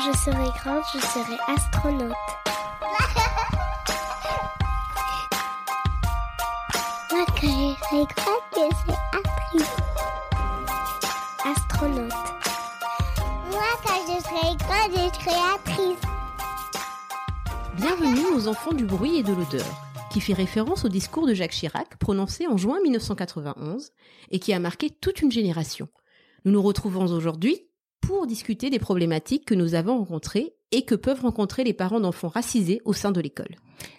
Je serai grande, je serai astronaute. Moi, quand je serai grande, je serai actrice. Astronaute. Moi, quand je serai grande, je serai actrice. Bienvenue aux enfants du bruit et de l'odeur, qui fait référence au discours de Jacques Chirac prononcé en juin 1991 et qui a marqué toute une génération. Nous nous retrouvons aujourd'hui pour discuter des problématiques que nous avons rencontrées et que peuvent rencontrer les parents d'enfants racisés au sein de l'école.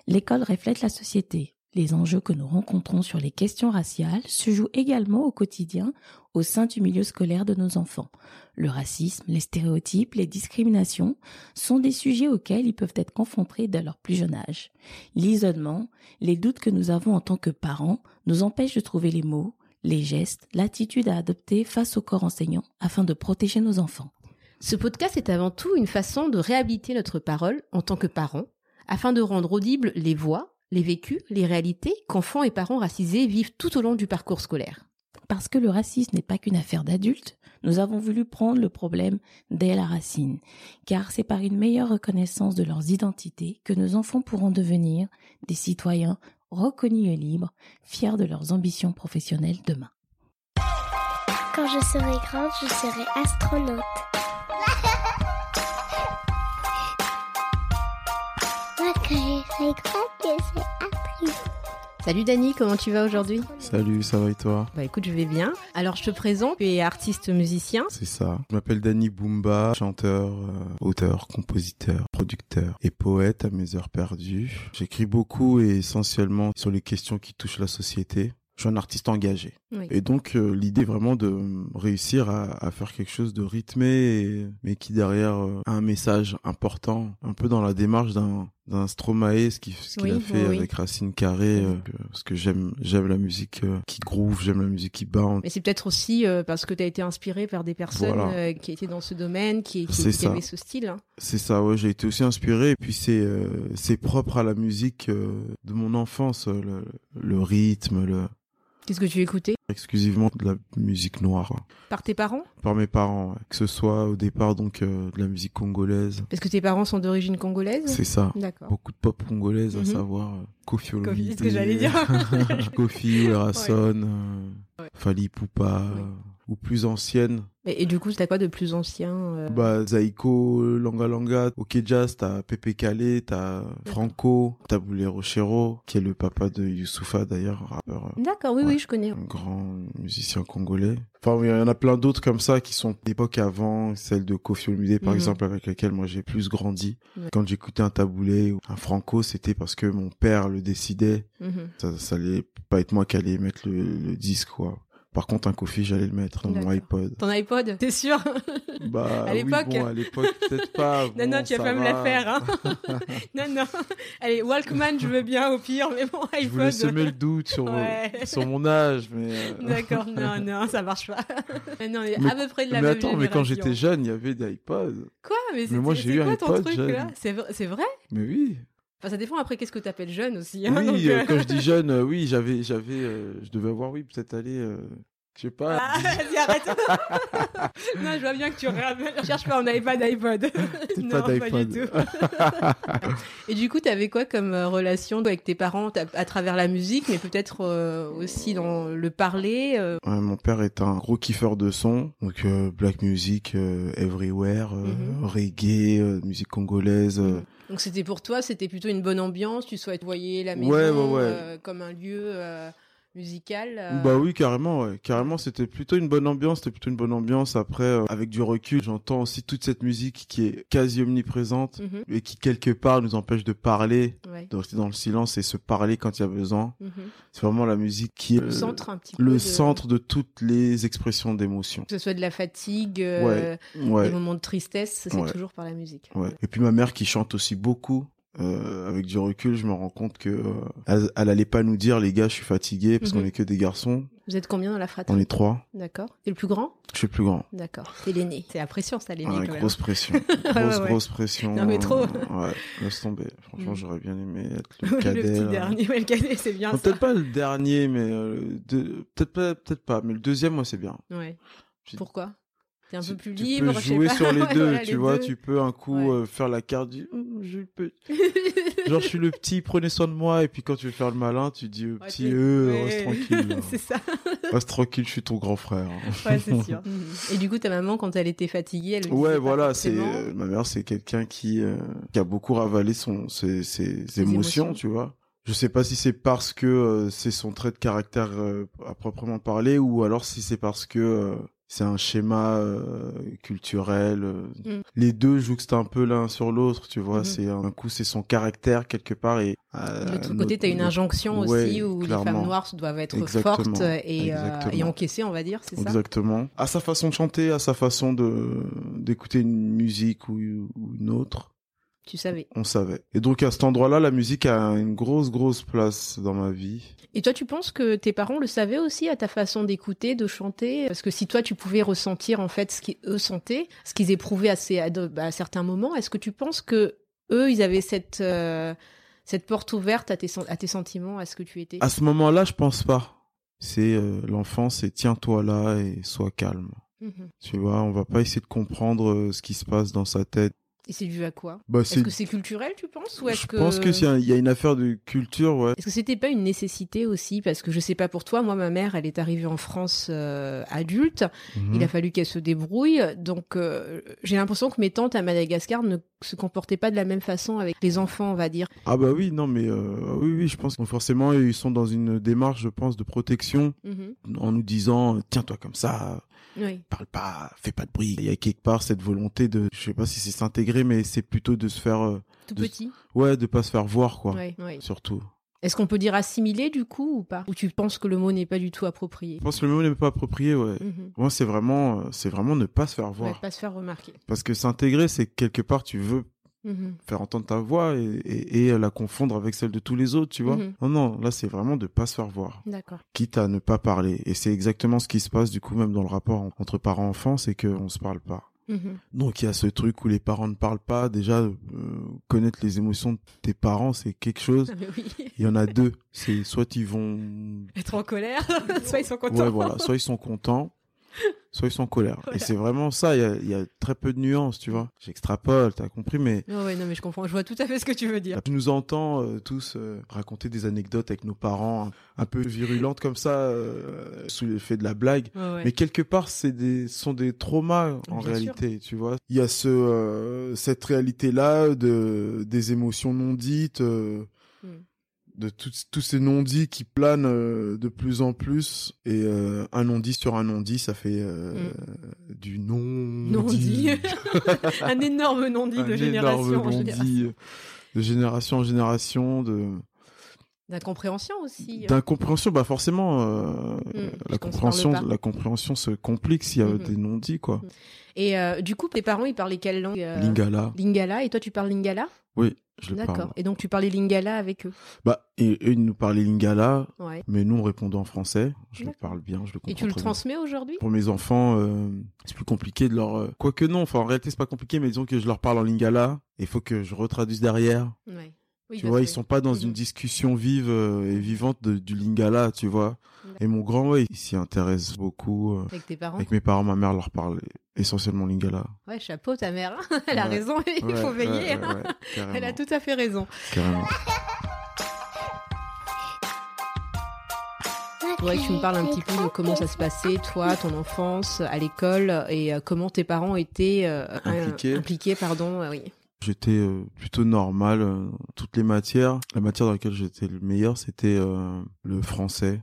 L'école reflète la société. Les enjeux que nous rencontrons sur les questions raciales se jouent également au quotidien au sein du milieu scolaire de nos enfants. Le racisme, les stéréotypes, les discriminations sont des sujets auxquels ils peuvent être confrontés dès leur plus jeune âge. L'isolement, les doutes que nous avons en tant que parents nous empêchent de trouver les mots, les gestes, l'attitude à adopter face au corps enseignant afin de protéger nos enfants. Ce podcast est avant tout une façon de réhabiliter notre parole en tant que parents, afin de rendre audibles les voix, les vécus, les réalités qu'enfants et parents racisés vivent tout au long du parcours scolaire. Parce que le racisme n'est pas qu'une affaire d'adultes, nous avons voulu prendre le problème dès la racine, car c'est par une meilleure reconnaissance de leurs identités que nos enfants pourront devenir des citoyens reconnus et libres, fiers de leurs ambitions professionnelles demain. Quand je serai grande, je serai astronaute. Moi, quand je serai grande, je serai actrice. Salut Dani, comment tu vas aujourd'hui? Salut, ça va et toi? Bah écoute, je vais bien. Alors je te présente, tu es artiste musicien. C'est ça. Je m'appelle Danny Boomba, chanteur, euh, auteur, compositeur, producteur et poète à mes heures perdues. J'écris beaucoup et essentiellement sur les questions qui touchent la société. Je suis un artiste engagé. Oui. Et donc euh, l'idée vraiment de réussir à, à faire quelque chose de rythmé, et- mais qui derrière euh, a un message important, un peu dans la démarche d'un d'un Stromae, ce qu'il ce qu'il Oui, a fait oui, avec Racine Carré, euh, parce que j'aime j'aime la musique euh, qui groove, j'aime la musique qui bounce. Mais c'est peut-être aussi euh, parce que tu as été inspiré par des personnes Voilà. euh, qui étaient dans ce domaine, qui, qui, qui avaient ce style. hein. C'est ça, ouais, j'ai été aussi inspiré. Et puis c'est c'est propre à la musique de mon enfance, le, le rythme, le Qu'est-ce que tu écoutais exclusivement de la musique noire. Par tes parents? Par mes parents, ouais. que ce soit au départ donc euh, de la musique congolaise. Parce que tes parents sont d'origine congolaise? C'est ça. D'accord. Beaucoup de pop congolaise, Mhm. à savoir euh, Kofi Olomide, Kofi, c'est ce que j'allais dire. Kofi euh, Ouais. Fali Poupa, ou plus anciennes. Et, et du coup, t'as quoi de plus ancien euh, Bah, Zaiko, Langa Langa, Ok Jazz, t'as Pepe Calé, t'as Franco, t'as Boulé Rochero, qui est le papa de Youssoufa d'ailleurs, rappeur, euh, D'accord, oui, Ouais. oui, je connais. un grand musicien congolais. Enfin, il y en a plein d'autres comme ça qui sont d'époque avant, celle de Kofi Olomide par Mhm. exemple, avec laquelle moi j'ai plus grandi. Ouais. Quand j'écoutais un taboulé ou un Franco, c'était parce que mon père le décidait. Mhm. Ça, ça allait pas être moi qui allais mettre le, le disque, quoi. Par contre, un Kofi, j'allais le mettre dans mon iPod. Ton iPod, t'es sûr Bah, À oui, l'époque. bon, à l'époque, peut-être pas. Non, non, tu vas pas me la faire. Hein. non, non. Allez, Walkman, je veux bien au pire, mais bon, Je voulais iPod. semer le doute sur, Ouais. sur mon âge, mais. euh, D'accord, non, non, ça marche pas. non, on est Mais- à peu près de la mais même attends, mais quand j'étais jeune, il y avait des iPods. Quoi? Mais, Mais moi, j'ai eu un iPod jeune. c'est vrai? Mais oui. Enfin, ça dépend après qu'est-ce que t'appelles jeune aussi. Hein, oui, donc, euh, euh, quand je dis jeune, euh, oui, j'avais, j'avais, euh, je devais avoir, oui, peut-être aller, euh, je sais pas. Ah, vas-y, arrête. non, je vois bien que tu ramènes. Cherche pas, on n'avait pas d'iPod. C'est non, pas pas, du tout. Et du coup, t'avais quoi comme euh, relation avec tes parents à travers la musique, mais peut-être euh, aussi dans le parler euh, Ouais, mon père est un gros kiffeur de son, donc euh, black music, euh, everywhere, euh, Mhm. reggae, euh, musique congolaise. euh, Donc c'était pour toi, c'était plutôt une bonne ambiance. Tu souhaites voyer la maison Ouais, ouais, ouais. euh, comme un lieu euh, musicale. euh, Bah oui, carrément, ouais. Carrément, c'était plutôt une bonne ambiance, c'était plutôt une bonne ambiance. Après, euh, avec du recul, j'entends aussi toute cette musique qui est quasi omniprésente mhm, et qui, quelque part, nous empêche de parler, ouais, de rester dans le silence et se parler quand il y a besoin. mhm. C'est vraiment la musique qui est Le centre un petit peu. le de- centre de toutes les expressions d'émotion. Que ce soit de la fatigue, euh, Ouais, des moments de tristesse, c'est toujours par la musique. Et puis ma mère qui chante aussi beaucoup. Euh, avec du recul, je me rends compte que euh, elle, elle allait pas nous dire les gars, je suis fatigué parce Mhm. qu'on est que des garçons. Vous êtes combien dans la On fratrie est trois. D'accord. T'es le plus grand? Je suis le plus grand. D'accord. T'es l'aîné. C'est la pression, ça, l'aîné. Ouais, quand même. grosse pression. Ouais, grosse, ouais. grosse pression. Non, mais trop. euh, Ouais, laisse tomber. Franchement, Mm. j'aurais bien aimé être le le cadet. petit là. dernier. Ouais, le cadet, c'est bien peut-être pas le dernier, mais euh, peut-être pas, peut-être pas. Mais le deuxième, moi, c'est bien. Ouais. Pourquoi? T'es un Tu- peu plus tu libre, peux je sais jouer pas. sur les Ouais, deux, voilà, tu les vois. deux. Tu peux un coup Ouais. euh, faire la carte du. Hum, je le peux. Genre, je suis le petit, prenez soin de moi. Et puis quand tu veux faire le malin, tu dis au Ouais, petit, euh, ouais. reste tranquille. là. c'est ça. Reste tranquille, je suis ton grand frère. Ouais, c'est sûr. Et du coup, ta maman, quand elle était fatiguée, elle Ouais, voilà, c'est euh, ma mère, c'est quelqu'un qui euh, qui a beaucoup ravalé son ses, ses, émotions, émotions. tu vois. Je sais pas si c'est parce que euh, c'est son trait de caractère euh, à proprement parler ou alors si c'est parce que euh, c'est un schéma euh, culturel. euh. Mm. Les deux jouxtent un peu l'un sur l'autre, tu vois. Mhm. C'est un coup, c'est son caractère quelque part et euh, De l'autre côté, tu as une notre- injonction Ouais, aussi où les femmes noires doivent être Exactement. fortes et, euh, et encaissées, on va dire, c'est ça? Exactement. À sa façon de chanter, à sa façon de d'écouter une musique ou, ou une autre. Tu savais. On savait. Et donc à cet endroit-là, la musique a une grosse, grosse place dans ma vie. Et toi, tu penses que tes parents le savaient aussi à ta façon d'écouter, de chanter? Parce que si toi, tu pouvais ressentir en fait ce qu'eux sentaient, ce qu'ils éprouvaient à, ces- à de- bah, à certains moments, est-ce que tu penses que eux, ils avaient cette, euh, cette porte ouverte à tes, sen- à tes sentiments, à ce que tu étais? À ce moment-là, je pense pas. C'est euh, l'enfant, c'est tiens-toi là et sois calme. Mhm. Tu vois, on va pas essayer de comprendre euh, ce qui se passe dans sa tête. Et c'est dû à quoi? Bah, Est-ce que c'est culturel, tu penses? Ou Je que... pense que s'il y a- il y a une affaire de culture, ouais. Est-ce que c'était pas une nécessité aussi? Parce que je sais pas pour toi, moi, ma mère, elle est arrivée en France euh, adulte. Mhm. Il a fallu qu'elle se débrouille. Donc, euh, j'ai l'impression que mes tantes à Madagascar ne se comportaient pas de la même façon avec les enfants, on va dire. Ah bah oui, non mais euh, oui, oui, je pense que forcément ils sont dans une démarche, je pense, de protection Mhm. en nous disant tiens-toi comme ça, Oui. parle pas, fais pas de bruit. Il y a quelque part cette volonté de, je sais pas si c'est s'intégrer, mais c'est plutôt de se faire, euh, Tout De- petit. ouais, de pas se faire voir quoi, Ouais, ouais. surtout. Est-ce qu'on peut dire assimiler du coup ou pas? Ou tu penses que le mot n'est pas du tout approprié? Je pense que le mot n'est pas approprié, ouais. Mhm. Moi, c'est vraiment, euh, c'est vraiment ne pas se faire Ouais, voir. pas se faire remarquer. Parce que s'intégrer, c'est quelque part, tu veux Mhm. faire entendre ta voix et, et, et la confondre avec celle de tous les autres, tu vois. Mhm. Non, non, là, c'est vraiment de pas se faire voir. D'accord. Quitte à ne pas parler. Et c'est exactement ce qui se passe, du coup, même dans le rapport en- entre parents-enfants, c'est qu'on se parle pas. Mhm. Donc il y a ce truc où les parents ne parlent pas. Déjà, euh, connaître les émotions de tes parents, c'est quelque chose. Ah, oui. Il y en a deux. C'est soit ils vont... Être en colère, soit ils sont contents. Ouais, voilà. Soit ils sont contents, soit ils sont en colère. Voilà. Et c'est vraiment ça. Il y a, il y a très peu de nuances, tu vois. J'extrapole, t'as compris, mais... Ouais, non, mais je comprends. Je vois tout à fait ce que tu veux dire. Tu nous entends euh, tous euh, raconter des anecdotes avec nos parents, un, peu virulentes comme ça, euh, sous l'effet de la blague. Ouais, ouais. Mais quelque part, c'est des ce sont des traumas en Bien réalité, tu vois. Il y a ce cette réalité là de des émotions non dites, Hmm. De tous ces non dits qui planent euh, de plus en plus et euh, un non dit sur un non dit, ça fait euh, du non. Non-dit. un énorme non-dit de génération en génération. non-dit, de génération en génération de D'incompréhension aussi. d'incompréhension bah forcément parce la compréhension la compréhension se complique s'il y a Mhm. des non dits quoi Et euh, du coup, tes parents, ils parlaient quelle langue lingala Lingala. Et toi, tu parles lingala? Oui je D'accord. Et donc, tu parlais lingala avec eux. bah et ils nous parlaient lingala Ouais. mais nous on répondait en français je le parle bien je le comprends Et tu le transmets aujourd'hui pour mes enfants euh, c'est plus compliqué de leur euh, quoique non enfin en réalité c'est pas compliqué mais disons que je leur parle en lingala et il faut que je retraduise derrière Ouais. Oui, tu vois, ils sont pas dans une discussion vive euh, et vivante de- du lingala, tu vois. Et mon grand, ouais, il s'y intéresse beaucoup. euh, Avec tes parents? avec mes parents, ma mère leur parle essentiellement lingala. Ouais, chapeau, ta mère. hein. Elle a Ouais. raison. Il Ouais, faut veiller. hein. Elle a tout à fait raison. carrément. Ouais, que tu me parles un petit peu de comment ça se passait, toi, ton enfance, à l'école, et euh, comment tes parents étaient euh, Impliqués. euh, impliqués, pardon, oui. J'étais euh, plutôt normal toutes les matières. La matière dans laquelle j'étais le meilleur, c'était le français.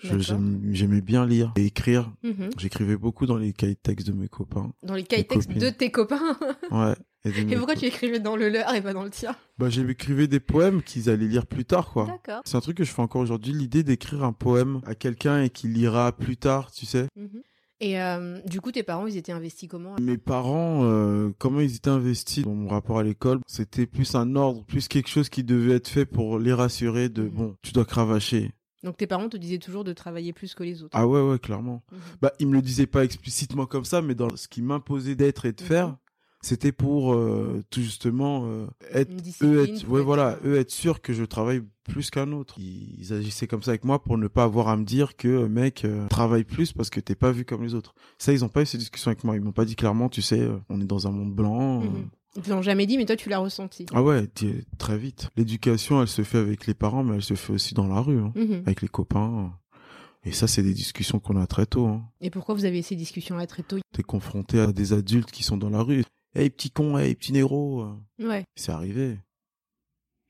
J'aime- J'aimais bien lire et écrire. Mhm. J'écrivais beaucoup dans les cahiers de textes de mes copains. Dans les cahiers de texte de tes copains. Ouais. Et, Et pourquoi tu écrivais dans le leur et pas dans le tien? Bah, j'écrivais des poèmes qu'ils allaient lire plus tard, quoi. D'accord. C'est un truc que je fais encore aujourd'hui, l'idée d'écrire un poème à quelqu'un et qu'il lira plus tard, tu sais. Mhm. Et euh, du coup, tes parents, ils étaient investis comment? Mes parents, euh, comment ils étaient investis dans mon rapport à l'école, c'était plus un ordre, plus quelque chose qui devait être fait pour les rassurer de bon, tu dois cravacher. Donc tes parents te disaient toujours de travailler plus que les autres. Ah ouais, ouais, clairement. Mhm. Bah, ils me le disaient pas explicitement comme ça, mais dans ce qui m'imposait d'être et de Mhm. faire, c'était pour euh, tout justement euh, être eux être ouais être, voilà eux être sûrs que je travaille plus qu'un autre ils, ils agissaient comme ça avec moi pour ne pas avoir à me dire que euh, mec euh, travaille plus parce que t'es pas vu comme les autres ça ils ont pas eu ces discussions avec moi ils m'ont pas dit clairement tu sais on est dans un monde blanc euh. Ils te l'ont jamais dit, mais toi, tu l'as ressenti. ah ouais très vite l'éducation elle se fait avec les parents mais elle se fait aussi dans la rue hein, Mhm. avec les copains et ça c'est des discussions qu'on a très tôt hein. Et pourquoi vous avez ces discussions-là très tôt? T'es confronté à des adultes qui sont dans la rue hey petit con hey petit euh. Ouais. C'est arrivé.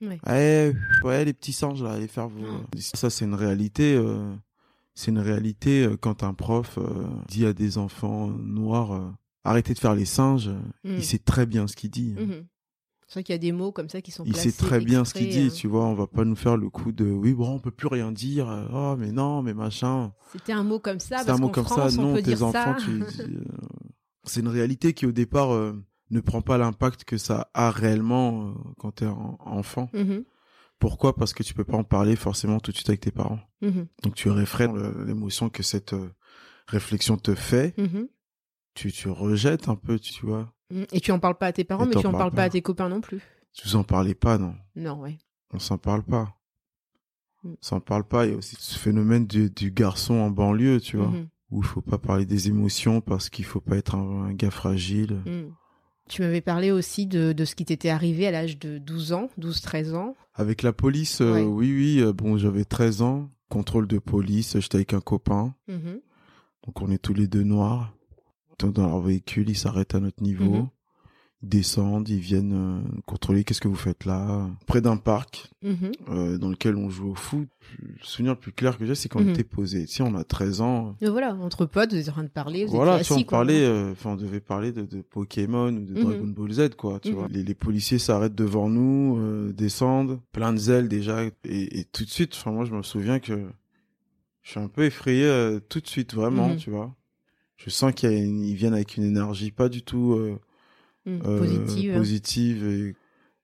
Ouais. Ouais, ouais, les petits singes là, allez faire vos. Ça, c'est une réalité. euh, c'est une réalité euh, quand un prof euh, dit à des enfants noirs arrêtez de faire les singes. Il sait très bien ce qu'il dit. Mhm. C'est vrai qu'il y a des mots comme ça qui sont Il placés sait très bien ce qu'il dit, euh. tu vois. On va pas nous faire le coup de oui, bon, on peut plus rien dire. euh, Oh, mais non, mais machin. C'était un mot comme ça, C'est parce un mot comme France, ça. on Non, tes enfants, tu. euh, C'est une réalité qui au départ euh, ne prend pas l'impact que ça a réellement euh, quand t'es en- enfant. Mhm. Pourquoi? Parce que tu peux pas en parler forcément tout de suite avec tes parents. Mhm. Donc tu réfrènes l'émotion que cette réflexion te fait. Tu, tu rejettes un peu, tu vois. Mhm. Et tu en parles pas à tes parents, mais tu en parles pas pas. à tes copains non plus. Tu en parlais pas, non. Non, ouais. On s'en parle pas. Mm. On s'en parle pas. Il y a aussi ce phénomène du, du garçon en banlieue, tu vois. Mhm. Où il faut pas parler des émotions parce qu'il faut pas être un, un gars fragile. Tu m'avais parlé aussi de, de ce qui t'était arrivé à l'âge de 12 ans, 12-13 ans. Avec la police, euh, Ouais. oui, oui. euh, bon, j'avais 13 ans. Contrôle de police. J'étais avec un copain. Donc on est tous les deux noirs. Dans dans leur véhicule, ils s'arrêtent à notre niveau. Mhm. Ils descendent, ils viennent euh, contrôler qu'est-ce que vous faites là? Près d'un parc Mhm. euh, dans lequel on joue au foot. Le souvenir le plus clair que j'ai, c'est qu'on Mhm. était posé. Tu sais, on a 13 ans. Mais voilà, entre potes, vous êtes en train de parler, vous Voilà, tu assis, on parlait, euh, enfin, on devait parler de, de Pokémon ou de. Dragon Ball Z, quoi, tu vois. Les, les policiers s'arrêtent devant nous, euh, descendent, plein de zèle déjà, et, et tout de suite, enfin, moi, je me souviens que je suis un peu effrayé euh, tout de suite, vraiment, tu vois. Je sens qu'ils ils viennent avec une énergie pas du tout euh, Mhm. euh, Positive. positive, et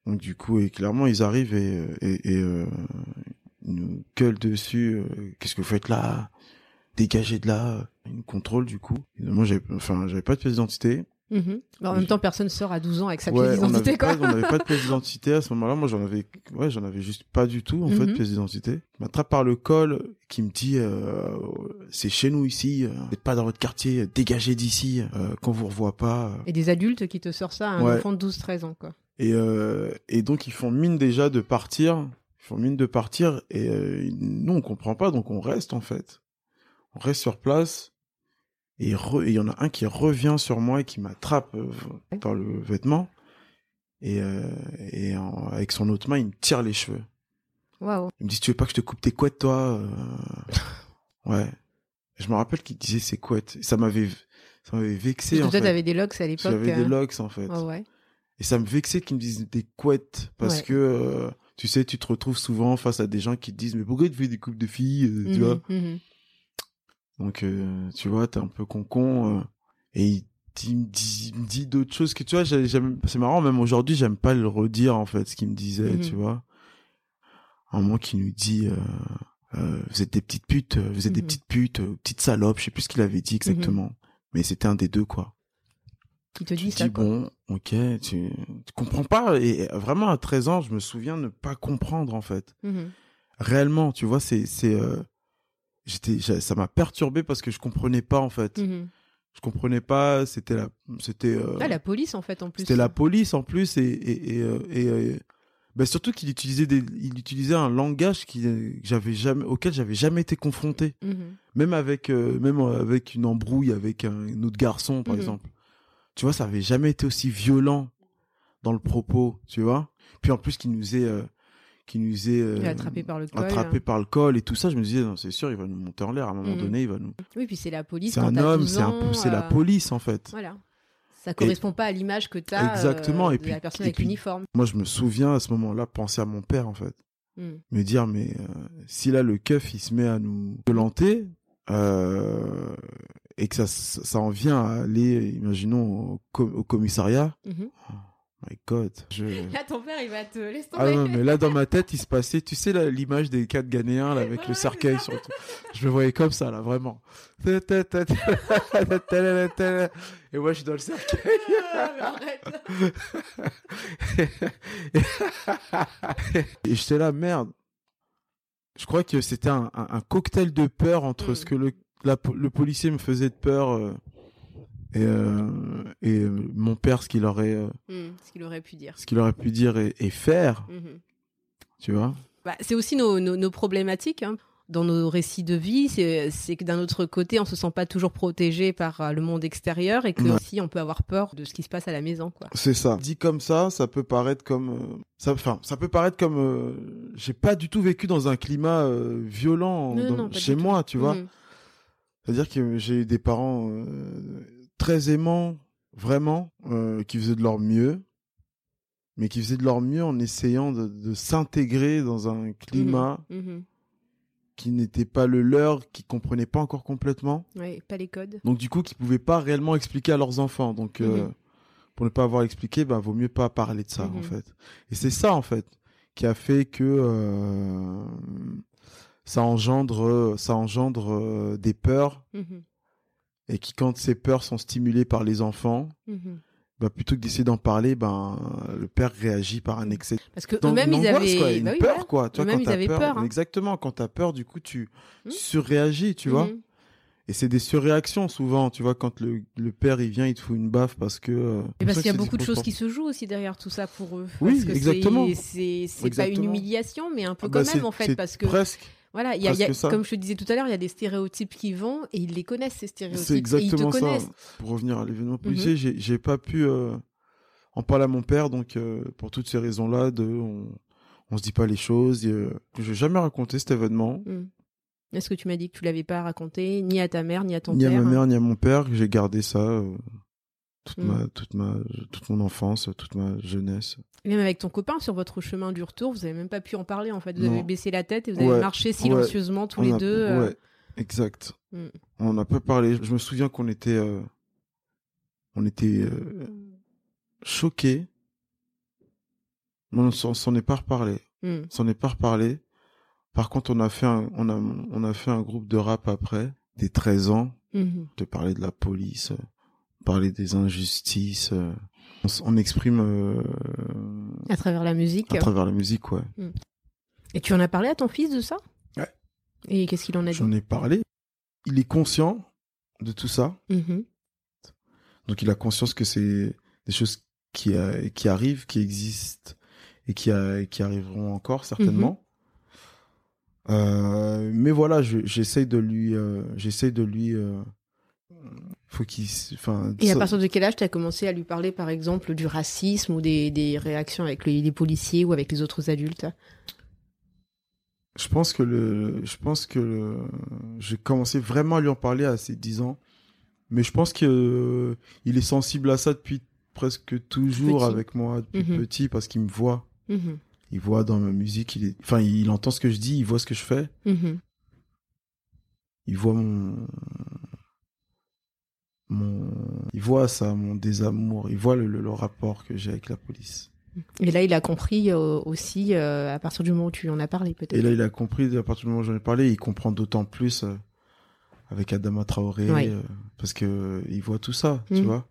donc du coup, et clairement, ils arrivent et, euh, et, et, euh, ils nous gueulent dessus. euh, Qu'est-ce que vous faites là? Dégagez de là. Ils nous contrôlent du coup. Et moi, j'avais, enfin, j'avais pas de pièce d'identité. Mhm. Bah, en même temps, personne sort à 12 ans avec sa Ouais, pièce d'identité, on n'avait pas de pièce d'identité à ce moment-là. Moi, j'en avais, ouais, j'en avais juste pas du tout en fait, Mhm. pièce d'identité. M'attrape par le col, qui me dit, euh, c'est chez nous ici. euh, Vous n'êtes pas dans votre quartier. Dégagez d'ici. Euh, qu'on vous revoit pas. euh. Et des adultes qui te sortent ça à un Ouais. enfant de 12-13 ans, quoi. Et, euh, et donc ils font mine déjà de partir. Ils font mine de partir et nous on comprend pas donc on reste en fait. On reste sur place et il y en a un qui revient sur moi et qui m'attrape euh, par le vêtement et, euh, et en- avec son autre main il me tire les cheveux. Il me dit tu veux pas que je te coupe tes couettes toi euh Ouais. Je me rappelle qu'il disait ses couettes. Et ça m'avait ça m'avait vexé Parce que toi, t'avais des locks à l'époque. J'avais des locks en fait. ouais. Et ça me vexait qu'ils me disent des couettes parce Ouais. que tu sais, tu te retrouves souvent face à des gens qui te disent mais pourquoi tu fais des coupes de filles, tu Mhm, vois? mhm. Donc euh, tu vois, t'es un peu concon euh, et il, il me dit, il d'autres choses que tu vois, c'est marrant même aujourd'hui, j'aime pas le redire en fait ce qu'il me disait, Mhm. tu vois. Un moment qui nous dit euh, vous êtes des petites putes, vous êtes des Mhm. petites putes, petites salopes, je sais plus ce qu'il avait dit exactement. Mais c'était un des deux quoi. Qui te Tu dit ça, dis, quoi. bon, ok, tu, tu comprends pas. Et vraiment, à 13 ans, je me souviens ne pas comprendre, en fait. Réellement, tu vois, c'est, c'est, j'étais, ça m'a perturbé parce que je comprenais pas, en fait. Mhm. Je comprenais pas, c'était la, c'était, euh, Ah, la police, en fait, en plus. c'était la police, en plus, et, et, et, euh, et, euh, bah, surtout qu'il utilisait des, il utilisait un langage qui, j'avais jamais, auquel j'avais jamais été confronté. Mhm. Même avec, euh, même avec une embrouille avec un, un autre garçon, par Mhm. exemple. Tu vois, ça avait jamais été aussi violent dans le propos, tu vois. Puis en plus, qu'il nous ait, euh, qui nous est euh, attrapé par le col. attrapé par le col et tout ça. Je me disais, c'est sûr, il va nous monter en l'air. À un moment donné, il va nous. Oui, puis c'est la police. C'est un homme, 12 c'est un c'est la euh, police en fait. Voilà. Ça correspond pas à l'image que tu as Exactement, et de puis- la personne et avec l'uniforme. Moi, je me souviens à ce moment-là penser à mon père en fait. Mm. me dire mais euh, si là le keuf il se met à nous euh, et que ça ça en vient à aller imaginons au, co- au commissariat Mhm. My god je Là, ton père, il va te laisser ah tomber. non, mais là dans ma tête il se passait tu sais l'image des quatre Ghanéens là avec Ouais, le cercueil ça. surtout je me voyais comme ça là vraiment et moi je suis dans le cercueil Ah, et j'étais là, merde. Je crois que c'était un, un- un cocktail de peur entre Mm. ce que le, la le policier me faisait de peur euh, et, euh, et euh, mon père, ce qu'il aurait, euh, Mm, ce qu'il aurait pu dire. ce qu'il aurait pu dire et, et faire, Mhm. tu vois. Bah, c'est aussi nos, nos, nos problématiques. hein. Dans nos récits de vie, c'est que d'un autre côté, on se sent pas toujours protégé par le monde extérieur et que Ouais. aussi on peut avoir peur de ce qui se passe à la maison. Quoi. C'est ça. Dit comme ça, ça peut paraître comme, euh, ça, enfin, ça peut paraître comme, euh, j'ai pas du tout vécu dans un climat euh, violent Non, dans- non, pas chez tout. moi, tu vois. Mhm. C'est-à-dire que j'ai eu des parents très aimants, vraiment, euh, qui faisaient de leur mieux, mais qui faisaient de leur mieux en essayant de, de s'intégrer dans un climat Mhm. qui n'était pas le leur, qui comprenaient pas encore complètement. Ouais, pas les codes. Donc du coup, qui pouvaient pas réellement expliquer à leurs enfants. Donc euh, Mhm. pour ne pas avoir expliqué, bah vaut mieux pas parler de ça en fait. Et c'est ça en fait qui a fait que euh, ça engendre, ça engendre euh, des peurs. Et qui quand ces peurs sont stimulées par les enfants, Mhm. bah plutôt que d'essayer d'en parler, ben le père réagit par un excès. Parce que eux-mêmes, ils avaient quoi, une bah oui, peur quoi. Tu vois, quand ils avaient peur, peur, hein. exactement. Quand t'as peur, du coup, tu Hmm. surréagis, tu vois. Mhm. Et c'est des surréactions souvent, tu vois, quand le, le père il vient, il te fout une baffe parce que. euh, Et parce qu'il y a beaucoup de choses qui se jouent aussi derrière tout ça pour eux. Oui, Parce que exactement. C'est pas une humiliation, mais un peu Ah bah, quand même en fait, parce que presque. Voilà, il y a, il y a- presque ça. comme je te disais tout à l'heure, il y a des stéréotypes qui vont et ils les connaissent ces stéréotypes. C'est et ils te exactement ça. Pour revenir à l'événement Mhm. policier, j'ai j'ai pas pu euh, en parler à mon père, donc euh, pour toutes ces raisons-là, de on, on se dit pas les choses. Euh, j'ai jamais raconté cet événement, Mm. Est-ce que tu m'as dit que tu l'avais pas raconté ni à ta mère ni à ton ni à père ma hein mère ni à mon père. que J'ai gardé ça toute Mm. ma toute ma toute mon enfance, toute ma jeunesse. Et Même avec ton copain sur votre chemin du retour, vous avez même pas pu en parler en fait. Vous Non. avez baissé la tête et vous avez marché silencieusement tous les a- deux. euh, Ouais, exact. Mm. On n'a pas parlé. Je me souviens qu'on était, euh, on était euh, choqués. Mais on s'en s'en est pas reparlé. mm. On s'en est pas reparlé. Par contre, on a fait un, on a, on a fait un groupe de rap après, des 13 ans, Mhm. de parler de la police, parler des injustices. euh. On, exprime euh, À travers la musique. à travers la musique, ouais. Et tu en as parlé à ton fils de ça? Ouais. Et qu'est-ce qu'il en a dit? J'en ai parlé. Il est conscient de tout ça. Mhm. Donc il a conscience que c'est des choses qui, euh, qui arrivent, qui existent et qui, euh, qui arriveront encore certainement. Euh, mais voilà, je- j'essaye de lui, euh, j'essaye de lui, euh, faut qu'il, s- enfin, Et à ça- partir de quel âge tu as commencé à lui parler, par exemple, du racisme ou des, des réactions avec les, les policiers ou avec les autres adultes? Je pense que le, je pense que le- j'ai commencé vraiment à lui en parler à ses 10 ans, mais je pense que euh, il est sensible à ça depuis presque toujours Petit. avec moi depuis Mhm. petit parce qu'il me voit. Mhm. Il voit dans ma musique, il est, enfin, il entend ce que je dis, il voit ce que je fais, Mhm. il voit mon, mon, il voit ça, mon désamour, il voit le, le- le rapport que j'ai avec la police. Et là, il a compris euh, aussi euh, à partir du moment où tu lui en as parlé, peut-être. Et là, il a compris, à partir du moment où j'en ai parlé, il comprend d'autant plus euh, avec Adama Traoré, parce que il voit tout ça, tu Mhm. vois.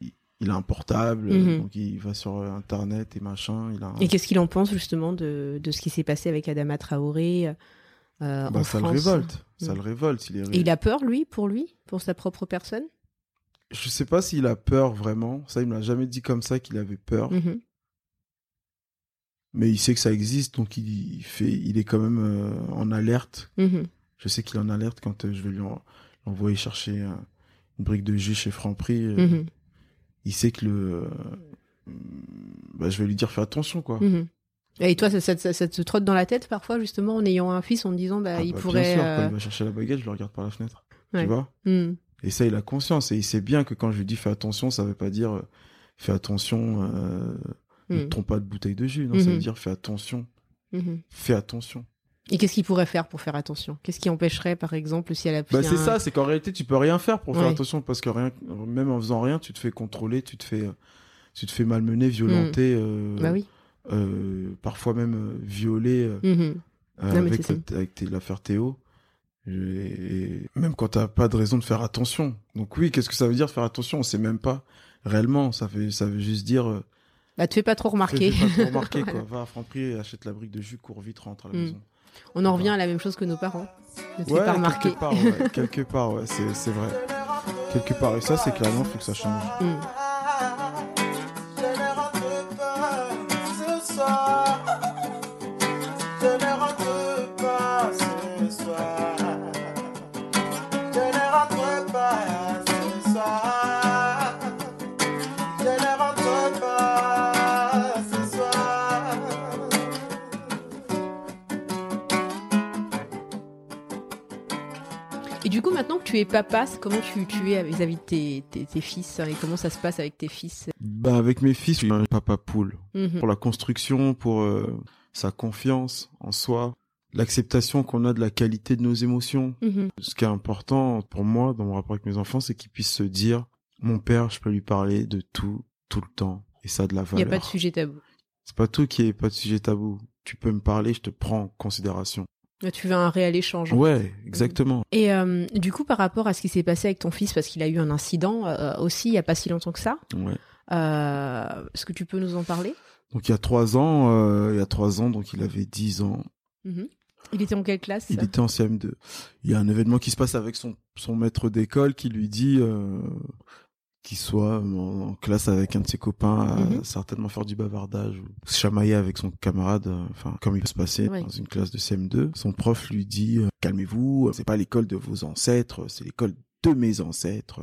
Il, il a un portable, Mhm. donc il va sur Internet et machin, il a un- Et qu'est-ce qu'il en pense justement de, de ce qui s'est passé avec Adama Traoré bah, en ça le révolte, ça Mhm. le révolte. Il est... Et il a peur, lui, pour lui Pour sa propre personne? Je sais pas s'il a peur vraiment, ça il me l'a jamais dit comme ça qu'il avait peur. Mhm. mais il sait que ça existe, donc il, fait, il est quand même euh, en alerte. Mhm. Je sais qu'il est en alerte quand euh, je vais lui en- l'envoyer chercher euh, une brique de jus chez Franprix. Mhm. Il sait que le, bah, je vais lui dire fais attention quoi. Et toi, ça, ça, ça- ça te trotte dans la tête parfois, justement, en ayant un fils, en te disant, bah, Ah il bah, pourrait. Bien sûr, quand il va chercher la baguette, je le regarde par la fenêtre. Ouais. Tu vois? Hmm. Et ça, il a conscience. Et il sait bien que quand je lui dis fais attention, ça veut pas dire euh, fais attention, euh, ne Mm. trompe pas de bouteille de jus. Non, ça Mhm. veut dire fais attention. Mhm. Fais attention. Et qu'est-ce qu'il pourrait faire pour faire attention? Qu'est-ce qui empêcherait, par exemple, si elle a Bah, c'est un- ça, c'est qu'en réalité, tu peux rien faire pour faire attention parce que rien, même en faisant rien, tu te fais contrôler, tu te fais, euh, tu te fais malmener, violenter, euh, Bah oui. euh, parfois même euh, violer euh, Mhm. euh, Non, avec, avec l'affaire Théo. Et, même quand t'as pas de raison de faire attention. Donc oui, qu'est-ce que ça veut dire faire attention? On sait même pas réellement. Ça fait, ça veut juste dire. euh, Bah, te fais pas trop remarquer. fais- fais pas trop remarquer quoi. Va à Franprix, achète la brique de jus, cours vite, rentre à la Mm. maison. On en revient à la même chose que nos parents. Ne te fais pas remarquer. quelque part, ouais, quelque part, ouais, c'est, c'est vrai. Quelque part, et ça, c'est clairement, faut que ça change. Mm. Tu es papa, comment tu, tu es vis-à-vis de tes, tes, tes fils et comment ça se passe avec tes fils? Bah, avec mes fils, je suis un papa poule. Mhm. Pour la construction, pour euh, sa confiance en soi, l'acceptation qu'on a de la qualité de nos émotions. Mhm. Ce qui est important pour moi dans mon rapport avec mes enfants, c'est qu'ils puissent se dire, mon père, je peux lui parler de tout, tout le temps. Et ça a de la Il n'y valeur. a pas de sujet tabou. C'est pas tout qui est pas de sujet tabou. Tu peux me parler, je te prends en considération. Tu veux un réel échange. Ouais, exactement. Et euh, du coup, par rapport à ce qui s'est passé avec ton fils, parce qu'il a eu un incident euh, aussi il n'y a pas si longtemps que ça, Ouais. euh, est-ce que tu peux nous en parler? Donc il y a trois ans, il y a trois ans, donc il avait 10 ans. Mhm. Il était en quelle classe Il était en CM2. Il y a un événement qui se passe avec son, son maître d'école qui lui dit qu'il soit en, classe avec un de ses copains, à Mhm. certainement faire du bavardage ou se chamailler avec son camarade, euh, enfin comme il peut se passer dans une classe de CM2. Son prof lui dit euh, calmez-vous, c'est pas l'école de vos ancêtres, c'est l'école de mes ancêtres.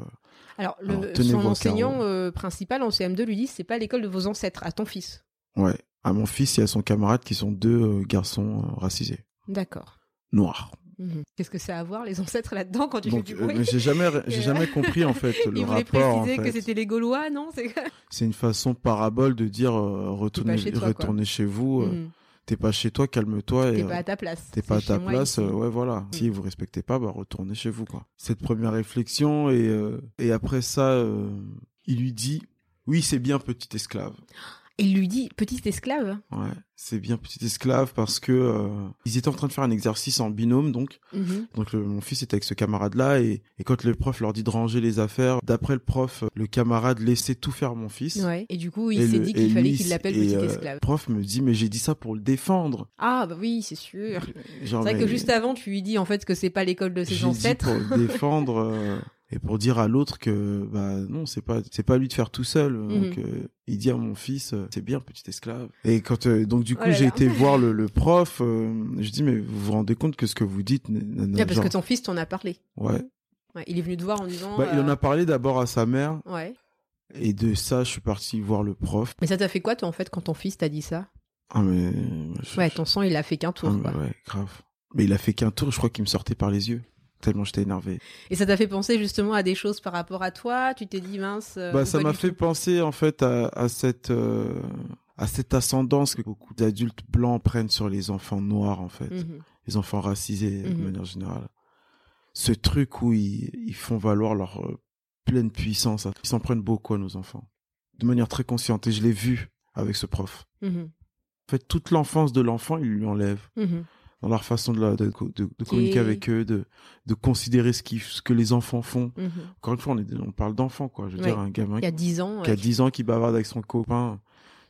Alors, le, Alors, son enseignant euh, principal en CM2 lui dit c'est pas l'école de vos ancêtres, à ton fils. Ouais. À mon fils et à son camarade qui sont deux euh, garçons euh, racisés, D'accord. noirs. Mhm. Qu'est-ce que ça a à voir les ancêtres là-dedans quand tu Donc fais du euh, bruit j'ai jamais j'ai jamais compris en fait le rapport. en préciser que c'était les Gaulois, non C'est- C'est une façon parabole de dire euh, retournez, chez toi, retournez chez vous. euh, Mhm. T'es pas chez toi, calme-toi. T'es et, pas euh, à ta place. T'es C'est pas à ta place, euh, ouais voilà. Si vous respectez pas, bah retournez chez vous quoi. Cette première réflexion et euh, et après ça, euh, il lui dit oui c'est bien petit esclave. Il lui dit petit esclave. Ouais, c'est bien petit esclave parce que euh, ils étaient en train de faire un exercice en binôme donc Mhm. donc le- mon fils était avec ce camarade là et, et quand le prof leur dit de ranger les affaires, d'après le prof, le camarade laissait tout faire mon fils. Ouais. Et du coup, il s'est dit qu'il fallait qu'il l'appelle et, petit euh, esclave. Le prof me dit mais j'ai dit ça pour le défendre. Ah bah oui, c'est sûr. C'est vrai mais que juste avant, tu lui dis en fait que c'est pas l'école de ses j'ai dit ancêtres. pour le défendre euh, et pour dire à l'autre que bah non c'est pas c'est pas à lui de faire tout seul. Mhm. Donc euh, il dit à mon fils euh, c'est bien petit esclave. Et quand euh, donc du coup Oh là j'ai été voir le, le prof, euh, je dis mais vous vous rendez compte que ce que vous dites n- n- Ah, parce genre- que ton fils t'en a parlé. ouais. Ouais, il est venu te voir en disant. Bah, il en euh, a parlé d'abord à sa mère Ouais. et de ça je suis parti voir le prof. Mais ça t'a fait quoi, toi, en fait, quand ton fils t'a dit ça? Ah mais je- Ouais, ton sang, il a fait qu'un tour, ah, quoi. ouais grave. Mais il a fait qu'un tour, je crois qu'il me sortait par les yeux tellement j'étais énervé. Et ça t'a fait penser justement à des choses par rapport à toi? Tu t'es dit mince. euh, Bah, ça m'a fait penser en fait à, à cette euh, à cette ascendance que beaucoup d'adultes blancs prennent sur les enfants noirs en fait, Mhm. les enfants racisés de Mhm. manière générale. Ce truc où ils, ils font valoir leur euh, pleine puissance, ils s'en prennent beaucoup à nos enfants, de manière très consciente et je l'ai vu avec ce prof. Mhm. En fait, toute l'enfance de l'enfant, ils lui enlèvent Mhm. Dans leur façon de, la- de, de- de communiquer avec eux, de, de considérer ce, qu'ils- ce que les enfants font. Mhm. Encore une fois, on, est, on parle d'enfants, quoi. Je veux Ouais. dire, un gamin y a 10 ans. qui a ouais. 10 ans qui bavarde avec son copain.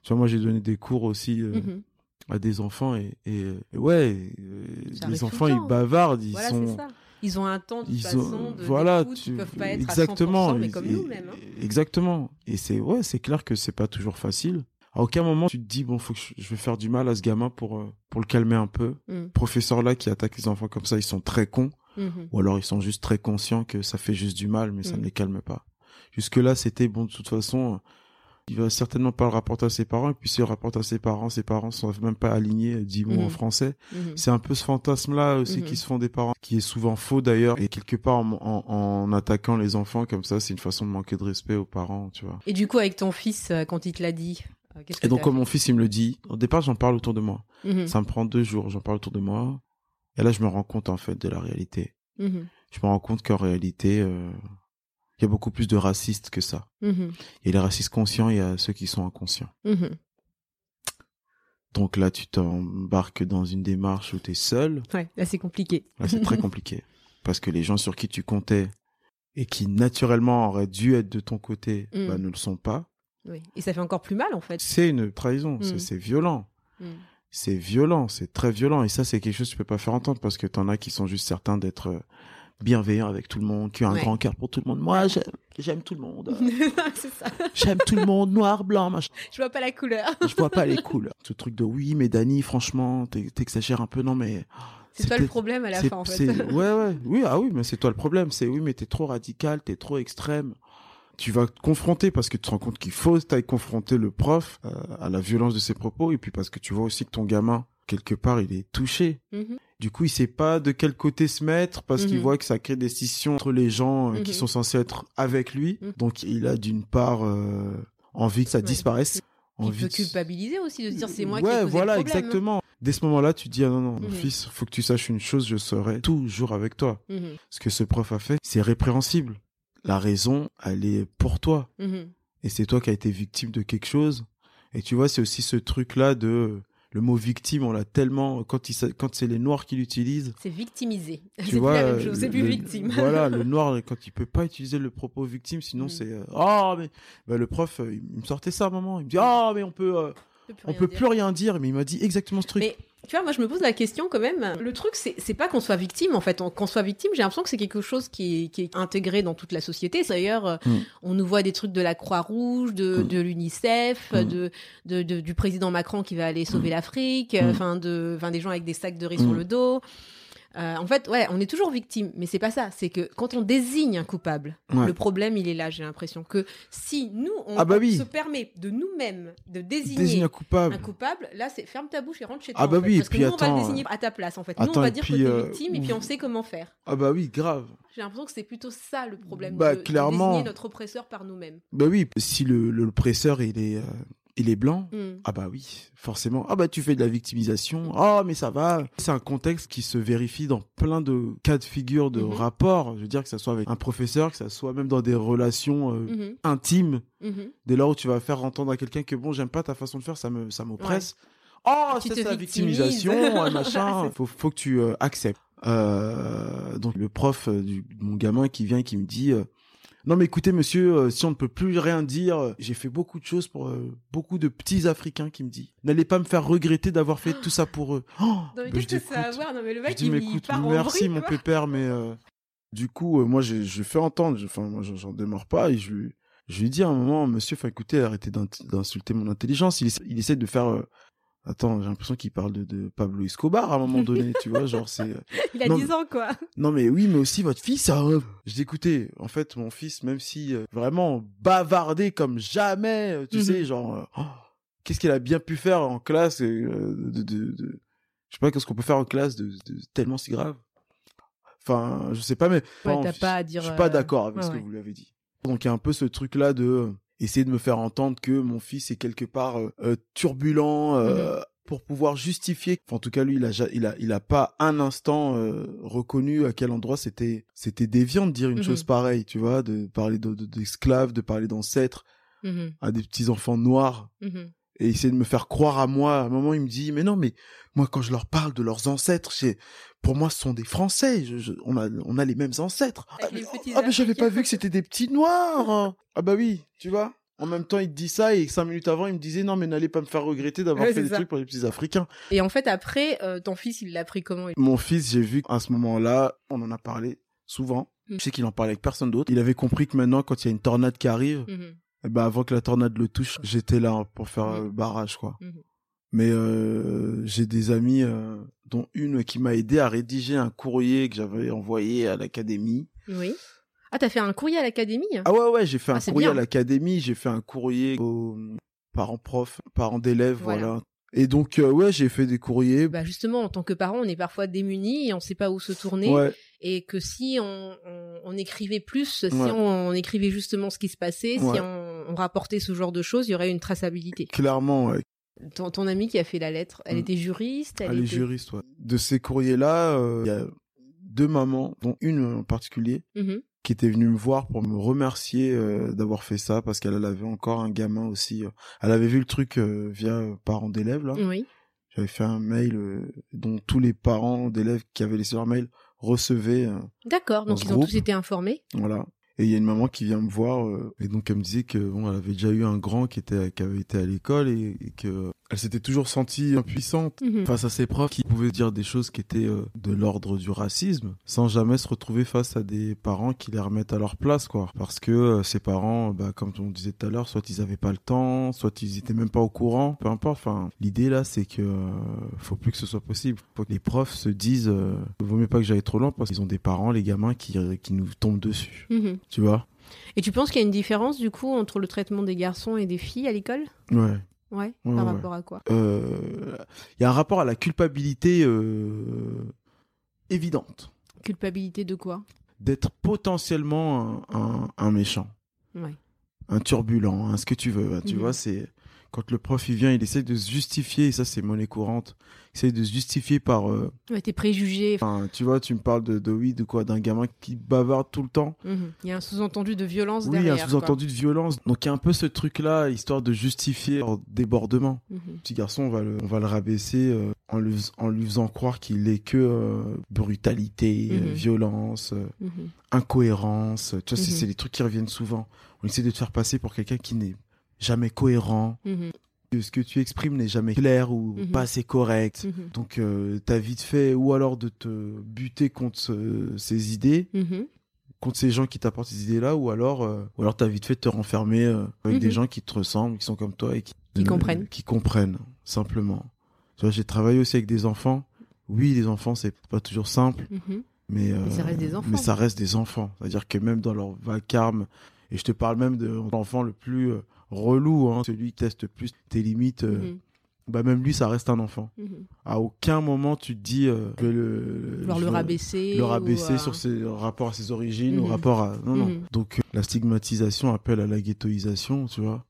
Tu vois, moi, j'ai donné des cours aussi euh, Mhm. à des enfants et, et, et ouais, euh, les enfants, le ils bavardent, ils Voilà, sont. ça. Ils ont un temps de Ils façon ont, de voilà, tu, ils peuvent pas être exactement, à 100%, mais ils- comme et- nous même. hein. Exactement. Et c'est ouais, c'est clair que c'est pas toujours facile. À aucun moment tu te dis bon, faut que je, vais faire du mal à ce gamin pour euh, pour le calmer un peu. Mhm. Professeurs là qui attaquent les enfants comme ça, ils sont très cons, Mhm. ou alors ils sont juste très conscients que ça fait juste du mal, mais ça Mm. ne les calme pas. Jusque là, c'était bon de toute façon. Il va certainement pas le rapporter à ses parents, et puis s'il le rapporte à ses parents, ses parents sont même pas alignés euh, dix mots en Mhm. français. Mhm. C'est un peu ce fantasme-là aussi Mhm. qui se font des parents, qui est souvent faux d'ailleurs, et quelque part en, en- en attaquant les enfants comme ça, c'est une façon de manquer de respect aux parents, tu vois. Et du coup, avec ton fils, euh, quand il te l'a dit, euh, que Et donc comme mon fils il me le dit, au départ j'en parle autour de moi. Mhm. Ça me prend deux jours, j'en parle autour de moi, et là je me rends compte en fait de la réalité. Mhm. Je me rends compte qu'en réalité, euh, il y a beaucoup plus de racistes que ça. Il y a les racistes conscients, il y a ceux qui sont inconscients. Mhm. Donc là, tu t'embarques dans une démarche où tu es seul. Ouais, là c'est compliqué. Là, c'est très compliqué. Parce que les gens sur qui tu comptais et qui naturellement auraient dû être de ton côté, Mm. bah, ne le sont pas. Oui. Et ça fait encore plus mal en fait. C'est une trahison. C'est- Mm. C'est violent. Mhm. C'est violent. C'est très violent. Et ça, c'est quelque chose que tu peux pas faire entendre parce que t'en as qui sont juste certains d'être euh, bienveillants avec tout le monde, qui ont un Ouais. grand cœur pour tout le monde. Moi, j'aime- tout le monde. c'est ça. J'aime tout le monde, noir, blanc, machin. Je vois pas la couleur. Je vois pas les couleurs. Ce truc de oui, mais Dani, franchement, t'ex- t'exagères un peu. Non, mais. C'est toi le problème à la fin en fait. Ouais, ouais. Oui, ah oui, mais c'est toi le problème. C'est oui, mais t'es trop radical, t'es trop extrême. Tu vas te confronter parce que tu te rends compte qu'il faut t'aille confronter le prof euh, à la violence de ses propos et puis parce que tu vois aussi que ton gamin, quelque part, il est touché. Mhm. Du coup, il sait pas de quel côté se mettre parce qu'il Mhm. voit que ça crée des scissions entre les gens euh, qui Mhm. sont censés être avec lui. Donc, il a d'une part euh, envie que ça Ouais. disparaisse. Il peut de- culpabiliser aussi de se dire c'est moi qui ai causé voilà, le problème. exactement. Dès ce moment-là, tu te dis, ah non, non, mon fils, faut que tu saches une chose, je serai toujours avec toi. Ce que ce prof a fait, c'est répréhensible. La raison, elle est pour toi. Mhm. Et c'est toi qui as été victime de quelque chose. Et tu vois, c'est aussi ce truc-là de... Le mot victime, on l'a tellement... Quand, il s'a- quand c'est les noirs qui l'utilisent, C'est victimisé. tu vois... c'est le- plus victime. Voilà, le noir, quand il peut pas utiliser le propos victime, sinon Mm. c'est... euh, Ah, mais... Bah, le prof, euh, il me sortait ça à un moment. Il me dit, ah, mais on peut... euh, on peut plus rien dire, mais il m'a dit exactement ce truc. Mais tu vois, moi je me pose la question quand même. Le truc, c'est pas qu'on soit victime en fait. On- Qu'on soit victime, j'ai l'impression que c'est quelque chose qui est, qui est intégré dans toute la société. D'ailleurs, euh, Mm. on nous voit des trucs de la Croix-Rouge, de, Mm. de l'UNICEF, Mm. de, de, de- du président Macron qui va aller sauver l'Afrique, euh, enfin de, des gens avec des sacs de riz sur le dos. Euh, en fait, ouais, on est toujours victime, mais c'est pas ça. C'est que quand on désigne un coupable, Ouais. le problème il est là. J'ai l'impression que si nous on, Ah bah oui. se permet de nous-mêmes de désigner Désigne un coupable. un coupable, là, c'est ferme ta bouche et rentre chez toi. Ah bah en fait. oui, parce puis que nous, on va attends, le désigner à ta place, en fait. nous, attends, on va dire que t'es euh, victime et puis on sait comment faire. Ah bah oui, grave. J'ai l'impression que c'est plutôt ça le problème. Bah, de, de clairement. désigner notre oppresseur par nous-mêmes. Bah oui, si le le- l'oppresseur il est euh, il est blanc, Hmm. ah bah oui, forcément. Ah bah tu fais de la victimisation. Ah mais ça va. C'est un contexte qui se vérifie dans plein de cas de figure de Mhm. rapports. Je veux dire que ça soit avec un professeur, que ça soit même dans des relations euh, Mhm. intimes. Mhm. Dès lors où tu vas faire entendre à quelqu'un que bon, j'aime pas ta façon de faire, ça me ça m'oppresse. Oh, Tu c'est la victimisation, ouais, machin. Faut, faut que tu euh, acceptes. Euh, donc le prof du mon gamin qui vient et qui me dit non mais écoutez monsieur, euh, si on ne peut plus rien dire, euh, j'ai fait beaucoup de choses pour euh, beaucoup de petits Africains qui me dit n'allez pas me faire regretter d'avoir fait tout ça pour eux. Oh, Non, mais bah, qu'est-ce je que dis, ça a à écoute, voir Non, mais le je dis il, écoute, part en merci mon quoi. pépère, mais du coup moi je, je fais entendre, je- enfin moi j'en- démarre pas et je lui je lui dis à un moment monsieur, enfin écoutez arrêtez d'insulter mon intelligence. Il, essa- il essaie de faire euh, Attends, j'ai l'impression qu'il parle de, de Pablo Escobar à un moment donné, tu vois, genre c'est... euh, Il a Non, 10 ans, quoi. Non mais oui, mais aussi votre fils, hein. je dis écoutez, en fait mon fils, même si euh, vraiment bavardé comme jamais, euh, tu Mhm. sais, genre, euh, oh, qu'est-ce qu'il a bien pu faire en classe, euh, de, de, de- je sais pas qu'est-ce qu'on peut faire en classe de, de tellement si grave. Enfin, je sais pas, mais Ouais, enfin, je- pas à dire, Je suis pas d'accord avec ouais, ce que vous lui avez dit. Donc il y a un peu ce truc là de essayer de me faire entendre que mon fils est quelque part euh, euh, turbulent Mhm. euh, pour pouvoir justifier. Enfin, en tout cas, lui, il a, il a, il a pas un instant euh, reconnu à quel endroit c'était, c'était déviant de dire une Mhm. chose pareille, tu vois, de parler de- de- d'esclaves, de parler d'ancêtres Mhm, à des petits enfants noirs mhm. Et essayer de me faire croire à moi. À un moment, il me dit, mais non, mais moi, quand je leur parle de leurs ancêtres, c'est, pour moi, ce sont des Français. Je- je- on a, on a les mêmes ancêtres. Ah, mais, petits ah, mais j'avais pas vu que c'était des petits noirs. hein. ah bah oui, tu vois. En même temps, il te dit ça et cinq minutes avant, il me disait non, mais n'allez pas me faire regretter d'avoir Ouais, fait des ça. trucs pour les petits Africains. Et en fait, après, euh, ton fils, il l'a pris comment? Mon fils, j'ai vu qu'à ce moment-là, on en a parlé souvent. Mm. Je sais qu'il en parlait avec personne d'autre. Il avait compris que maintenant, quand il y a une tornade qui arrive, Mhm. Eh ben avant que la tornade le touche, j'étais là pour faire euh, barrage, quoi. Mhm. Mais euh, j'ai des amis, euh, dont une qui m'a aidé à rédiger un courrier que j'avais envoyé à l'académie. Oui. Ah, t'as fait un courrier à l'académie? Ah ouais, ouais, j'ai fait Ah, un courrier bien. à l'académie, j'ai fait un courrier aux parents profs, parents d'élèves, Voilà. voilà. Et donc, euh, ouais, j'ai fait des courriers. Bah justement, en tant que parent, on est parfois démunis et on sait pas où se tourner. ouais, Et que si on, on, on écrivait plus, si on, on écrivait justement ce qui se passait, Ouais. si on, on rapportait ce genre de choses, il y aurait une traçabilité. clairement, ouais. Ton, ton amie qui a fait la lettre, elle Mm. était juriste elle Elle est juriste, ouais. De ces courriers-là, euh, il y a deux mamans, dont une en particulier, Mhm. Qui était venue me voir pour me remercier euh, d'avoir fait ça parce qu'elle elle avait encore un gamin aussi. euh. Elle avait vu le truc euh, via parents d'élèves là. Oui. J'avais fait un mail dont tous les parents d'élèves qui avaient laissé leur mail recevaient. D'accord, donc ils ont tous été informés. voilà. Et il y a une maman qui vient me voir euh, et donc elle me disait que bon, elle avait déjà eu un grand qui était qui avait été à l'école et, et que elle s'était toujours sentie impuissante Mhm. face à ses profs qui pouvaient dire des choses qui étaient euh, de l'ordre du racisme sans jamais se retrouver face à des parents qui les remettent à leur place quoi. Parce que euh, ces parents bah, comme on disait tout à l'heure soit ils avaient pas le temps soit ils étaient même pas au courant peu importe. Enfin l'idée là c'est que euh, faut plus que ce soit possible. Faut que les profs se disent euh, vaut mieux pas que j'aille trop loin parce qu'ils ont des parents les gamins qui qui nous tombent dessus. Mhm. tu vois? Et tu penses qu'il y a une différence du coup entre le traitement des garçons et des filles à l'école? Ouais Ouais, Ouais, par ouais. rapport à quoi? Euh, il y a un rapport à la culpabilité euh, évidente Culpabilité de quoi? D'être potentiellement un, un- un méchant, Ouais. un turbulent, un ce que tu veux. bah, Tu Mhm. vois, c'est quand le prof il vient, il essaie de se justifier, et ça c'est monnaie courante, il essaie de se justifier par... euh, Ouais, tes préjugés. Enfin, tu vois, tu me parles de, de quoi D'un gamin qui bavarde tout le temps Mhm. Il y a un sous-entendu de violence Oui, il y a derrière. un sous-entendu de violence. Donc il y a un peu ce truc-là, histoire de justifier leur débordement. Mhm. petit garçon, on va le, on va le rabaisser euh, en, lui, en lui faisant croire qu'il est que euh, brutalité, Mhm. violence, incohérence. Tu vois, c'est- c'est des trucs qui reviennent souvent. On essaie de te faire passer pour quelqu'un qui n'est jamais cohérent, que ce que tu exprimes n'est jamais clair ou Mhm. pas assez correct. Mhm. Donc, euh, t'as vite fait, ou alors de te buter contre ce- ces idées, Mhm. contre ces gens qui t'apportent ces idées-là, ou alors, euh, ou alors t'as vite fait de te renfermer euh, avec des gens qui te ressemblent, qui sont comme toi et qui, Qui comprennent. Qui comprennent, simplement. Tu vois, j'ai travaillé aussi avec des enfants. Oui, les enfants, c'est pas toujours simple, mais, euh, Mais ça reste des enfants. mais ça reste des enfants. C'est-à-dire que même dans leur vacarme, et je te parle même de l'enfant le plus euh, relou, hein, celui qui teste plus tes limites, euh, Mhm. bah même lui, ça reste un enfant. Mhm. À aucun moment tu te dis, euh, je vais le, Vouloir je le vais rabaisser. le ou, rabaisser euh, sur ses rapports à ses origines, au Mhm. rapport à non non. Donc euh, la stigmatisation appelle à la ghettoisation, tu vois.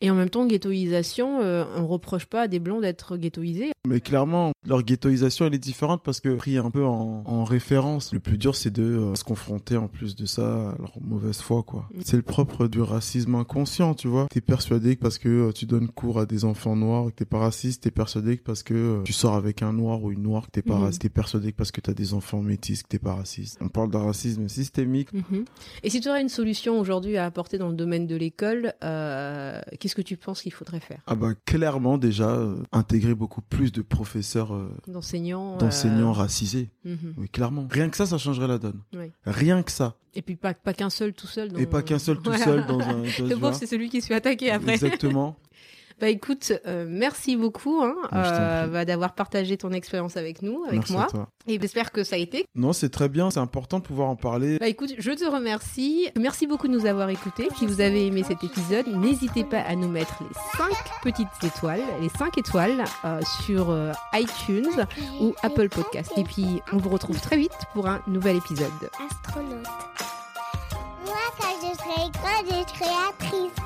Et en même temps, ghettoisation, euh, on reproche pas à des blancs d'être ghettoisés. Mais clairement, leur ghettoisation, elle est différente parce que pris un peu en, en référence. Le plus dur, c'est de euh, se confronter en plus de ça à leur mauvaise foi, quoi. Mm. C'est le propre du racisme inconscient, tu vois. T'es persuadé que parce que euh, tu donnes cours à des enfants noirs, que t'es pas raciste, t'es persuadé que parce que euh, tu sors avec un noir ou une noire, que t'es pas Mhm. raciste. T'es persuadé que parce que t'as des enfants métis, que t'es pas raciste. On parle d'un racisme systémique. Mhm. Et si tu aurais une solution aujourd'hui à apporter dans le domaine de l'école, qu'est-ce que tu penses qu'il faudrait faire Ah bah, clairement, déjà, euh, intégrer beaucoup plus de professeurs, euh, D'enseignants d'enseignants euh, racisés. mhm. Oui, clairement. Rien que ça, ça changerait la donne. Oui. Rien que ça. Et puis pas, pas qu'un seul tout seul. Dans... Et pas qu'un seul tout seul dans un. Le pauvre, c'est celui qui se fait attaquer après. Exactement. Bah écoute, euh, merci beaucoup hein, euh, bah, d'avoir partagé ton expérience avec nous, avec Merci moi. à toi. Et j'espère que ça a été. Non, c'est très bien, c'est important de pouvoir en parler. Bah écoute, je te remercie. Merci beaucoup de nous avoir écoutés. Si vous avez aimé cet épisode, n'hésitez pas à nous mettre les 5 petites étoiles, les 5 étoiles euh, sur euh, iTunes ou Apple Podcast. Et puis, on vous retrouve très vite pour un nouvel épisode. Astronaute. Moi, quand je serai grande, je serai actrice.